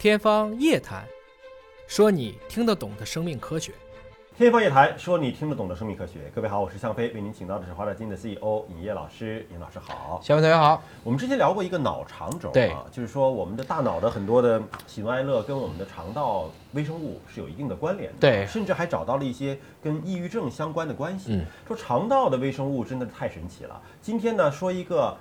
天方夜谭，说你听得懂的生命科学。天方夜谭，说你听得懂的生命科学。各位好，我是向飞，为您请到的是华大基因的 CEO 尹烨老师。尹老师好，小飞同学好。我们之前聊过一个脑肠轴对啊，就是说我们的大脑的很多的喜怒哀乐跟我们的肠道微生物是有一定的关联的。对甚至还找到了一些跟抑郁症相关的关系。嗯说肠道的微生物真的是太神奇了。今天呢，说一个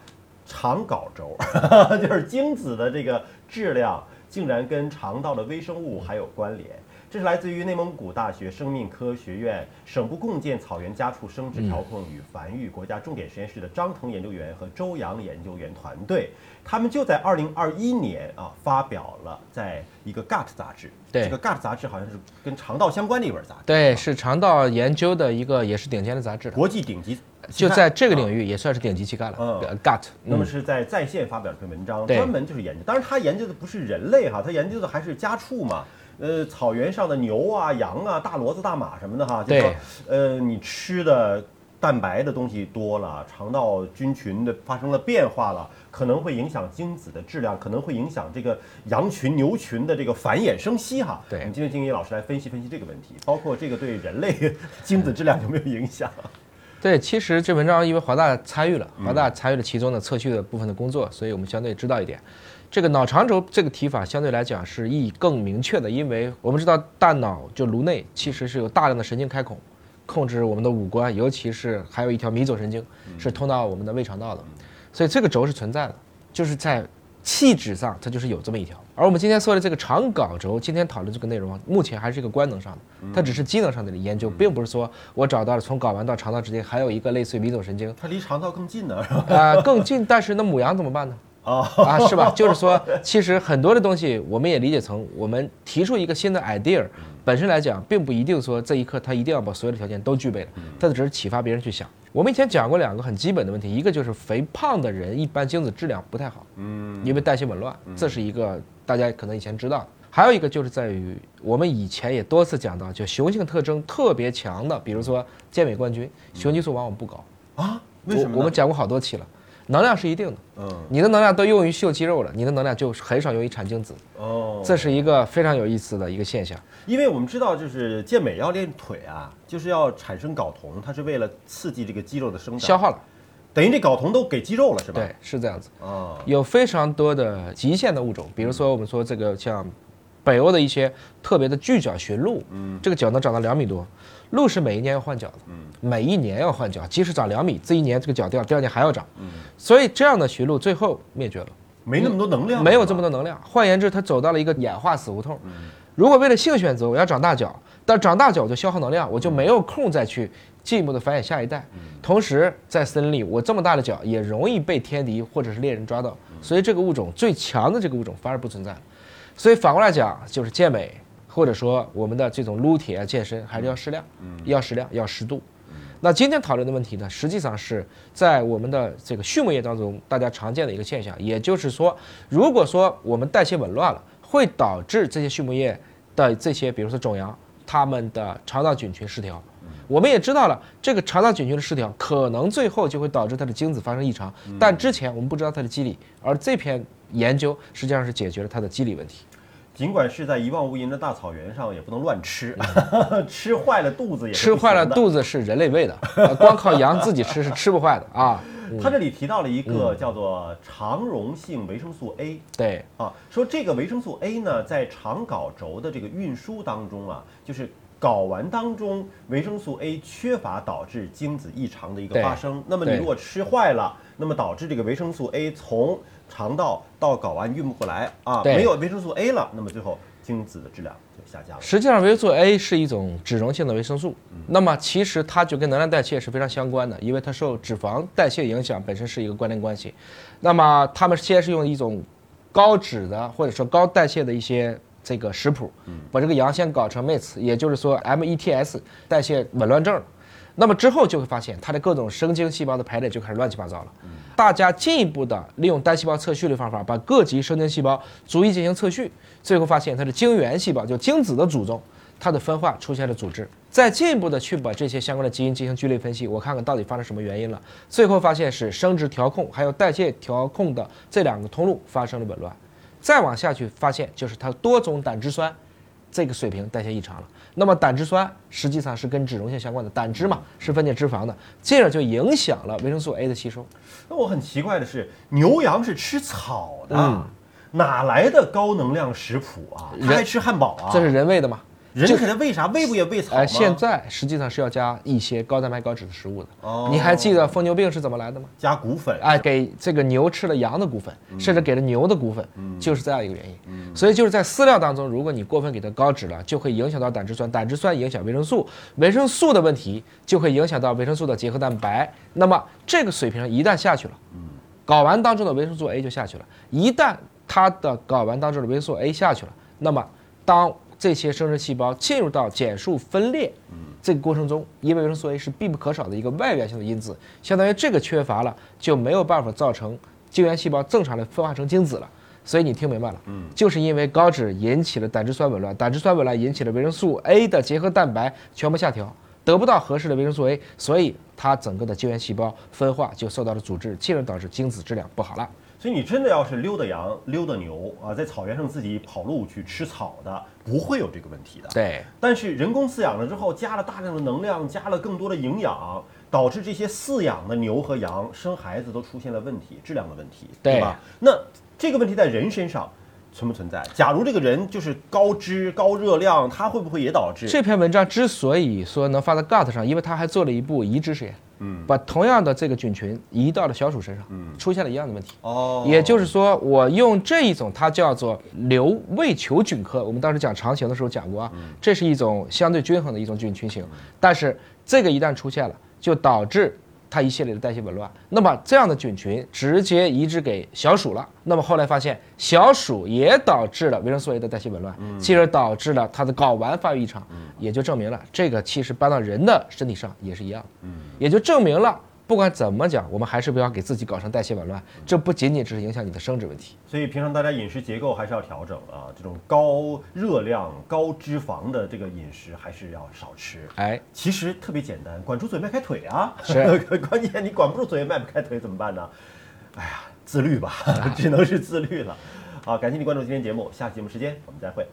肠睾轴，就是精子的这个质量竟然跟肠道的微生物还有关联。这是来自于内蒙古大学生命科学院省部共建草原家畜生殖调控与繁育国家重点实验室的张腾研究员和周洋研究员团队，他们就在二零二一年啊发表了在一个 Gut 杂志。对这个 Gut 杂志好像是跟肠道相关的一本杂志。对，是肠道研究的一个也是顶尖的杂志，国际顶级，就在这个啊领域也算是顶级期刊了。嗯呃 Gut，嗯那么是在在线发表了篇文章，专门就是研究。当然，他研究的不是人类哈，他研究的还是家畜嘛。呃，草原上的牛啊、羊啊、大骡子、大马什么的哈，就是说对，呃，你吃的蛋白的东西多了，肠道菌群的发生了变化了，可能会影响精子的质量，可能会影响这个羊群、牛群的这个繁衍生息哈。对我们今天请叶老师来分析分析这个问题，包括这个对人类精子质量有没有影响？对，其实这文章因为华大参与了，嗯华大参与了其中的测序的部分的工作，所以我们相对知道一点。这个脑肠轴这个提法相对来讲是意义更明确的，因为我们知道大脑就颅内其实是有大量的神经开孔，控制我们的五官，尤其是还有一条迷走神经是通到我们的胃肠道的，所以这个轴是存在的，就是在气质上它就是有这么一条。而我们今天说的这个肠睾轴，今天讨论这个内容啊，目前还是一个官能上的，它只是机能上的研究，并不是说我找到了从睾丸到肠道之间还有一个类似于迷走神经，它离肠道更近呢，是吧？呃，更近，但是那母羊怎么办呢？啊，啊，是吧？就是说，其实很多的东西，我们也理解成我们提出一个新的 idea，本身来讲，并不一定说这一刻他一定要把所有的条件都具备了，它只是启发别人去想。我们以前讲过两个很基本的问题，一个就是肥胖的人一般精子质量不太好，嗯，因为代谢紊乱，这是一个大家可能以前知道的。还有一个就是在于我们以前也多次讲到，就雄性特征特别强的，比如说健美冠军，雄激素往往不高。啊，为什么？我我们讲过好多期了，能量是一定的。嗯你的能量都用于秀肌肉了，你的能量就很少用于产精子，哦，这是一个非常有意思的一个现象。因为我们知道，就是健美要练腿啊，就是要产生睾酮，它是为了刺激这个肌肉的生长，消耗了，等于这睾酮都给肌肉了，是吧？对，是这样子。啊，有非常多的极限的物种，比如说我们说这个像北欧的一些特别的巨角驯鹿，嗯，这个角能长到两米多，鹿是每一年要换角的，嗯，每一年要换角，即使长两米，这一年这个角掉，第二年还要长，嗯，所以这样的驯鹿最后灭绝了。没那么多能量，没有这么多，多能量。换言之，它走到了一个演化死胡同。如果为了性选择，我要长大角，但长大脚就消耗能量，我就没有空再去进一步的繁衍下一代。同时，在森林里，我这么大的角也容易被天敌或者是猎人抓到，所以这个物种最强的这个物种反而不存在了。所以反过来讲，就是健美或者说我们的这种撸铁啊、健身，还是要适量，要适量，要适度。那今天讨论的问题呢，实际上是在我们的这个畜牧业当中，大家常见的一个现象，也就是说，如果说我们代谢紊乱了，会导致这些畜牧业的这些，比如说种羊，它们的肠道菌群失调。我们也知道了，这个肠道菌群的失调，可能最后就会导致它的精子发生异常，但之前我们不知道它的机理，而这篇研究实际上是解决了它的机理问题。尽管是在一望无垠的大草原上，也不能乱吃，吃坏了肚子也是吃坏了。肚子是人类喂的，呃光靠羊自己吃是吃不坏的啊。他这里提到了一个叫做肠溶性维生素 A 对，啊，说这个维生素 A 呢，在肠睾轴的这个运输当中啊，就是睾丸当中维生素 A 缺乏导致精子异常的一个发生。那么你如果吃坏了，那么导致这个维生素 A 从肠道到睾丸运不过来啊，没有维生素 A 了，那么最后精子的质量就下降了。实际上维生素 A 是一种脂溶性的维生素，那么其实它就跟能量代谢是非常相关的，因为它受脂肪代谢影响，本身是一个关联关系。那么他们先是用一种高脂的或者说高代谢的一些这个食谱，把这个羊先搞成 METs，也就是说 METS 代谢紊乱症了。那么之后就会发现它的各种神经细胞的排列就开始乱七八糟了。大家进一步的利用单细胞测序的方法，把各级神经细胞逐一进行测序，最后发现它的精原细胞，就精子的祖宗，它的分化出现了组织。再进一步的去把这些相关的基因进行聚类分析，我看看到底发生什么原因了。最后发现是生殖调控还有代谢调控的这两个通路发生了紊乱。再往下去发现就是它多种胆汁酸这个水平代谢异常了。那么胆汁酸实际上是跟脂溶性相关的，胆汁嘛是分解脂肪的，这样就影响了维生素 A 的吸收。那我很奇怪的是，牛羊是吃草的，嗯哪来的高能量食谱啊？它还吃汉堡啊？这是人喂的嘛？人给它喂啥？喂不也喂草吗？哎，现在实际上是要加一些高蛋白高脂的食物的。哦你还记得疯牛病是怎么来的吗？加骨粉，哎，给这个牛吃了羊的骨粉，甚至给了牛的骨粉，就是这样一个原因。所以就是在饲料当中，如果你过分给它高脂了，就会影响到胆汁酸，胆汁酸影响维生素，维生素的问题就会影响到维生素的结合蛋白。那么这个水平一旦下去了，睾丸当中的维生素 A 就下去了。一旦它的睾丸当中的维生素 A 下去了，那么当这些生殖细胞进入到减数分裂这个过程中，因为维生素 A 是必不可少的一个外源性的因子，相当于这个缺乏了，就没有办法造成精原细胞正常的分化成精子了。所以你听明白了，嗯，就是因为高脂引起了胆汁酸紊乱，胆汁酸紊乱引起了维生素 A 的结合蛋白全部下调，得不到合适的维生素 A，所以它整个的精原细胞分化就受到了阻滞，进而导致精子质量不好了。所以你真的要是溜达羊、溜达牛啊，在草原上自己跑路去吃草的，不会有这个问题的。对，但是人工饲养了之后，加了大量的能量，加了更多的营养，导致这些饲养的牛和羊生孩子都出现了问题，质量的问题，对吧？那这个问题在人身上存不存在？假如这个人就是高脂、高热量，他会不会也导致？这篇文章之所以说能发在 Gut 上，因为他还做了一步移植实验，嗯，把同样的这个菌群移到了小鼠身上，嗯，出现了一样的问题。哦，也就是说，我用这一种，它叫做瘤胃球菌科，我们当时讲肠型的时候讲过啊，这是一种相对均衡的一种菌群型，但是这个一旦出现了，就导致它一系列的代谢紊乱。那么这样的菌群直接移植给小鼠了，那么后来发现小鼠也导致了维生素 A 的代谢紊乱，进而导致了它的睾丸发育异常，也就证明了这个其实搬到人的身体上也是一样，也就证明了。不管怎么讲，我们还是不要给自己搞成代谢紊乱，这不仅仅只是影响你的生殖问题。所以平常大家饮食结构还是要调整啊，这种高热量、高脂肪的这个饮食还是要少吃。哎，其实特别简单，管住嘴迈开腿啊！是关键你管不住嘴迈不开腿怎么办呢？哎呀，自律吧，只能是自律了。好，感谢你关注今天节目，下期节目时间我们再会。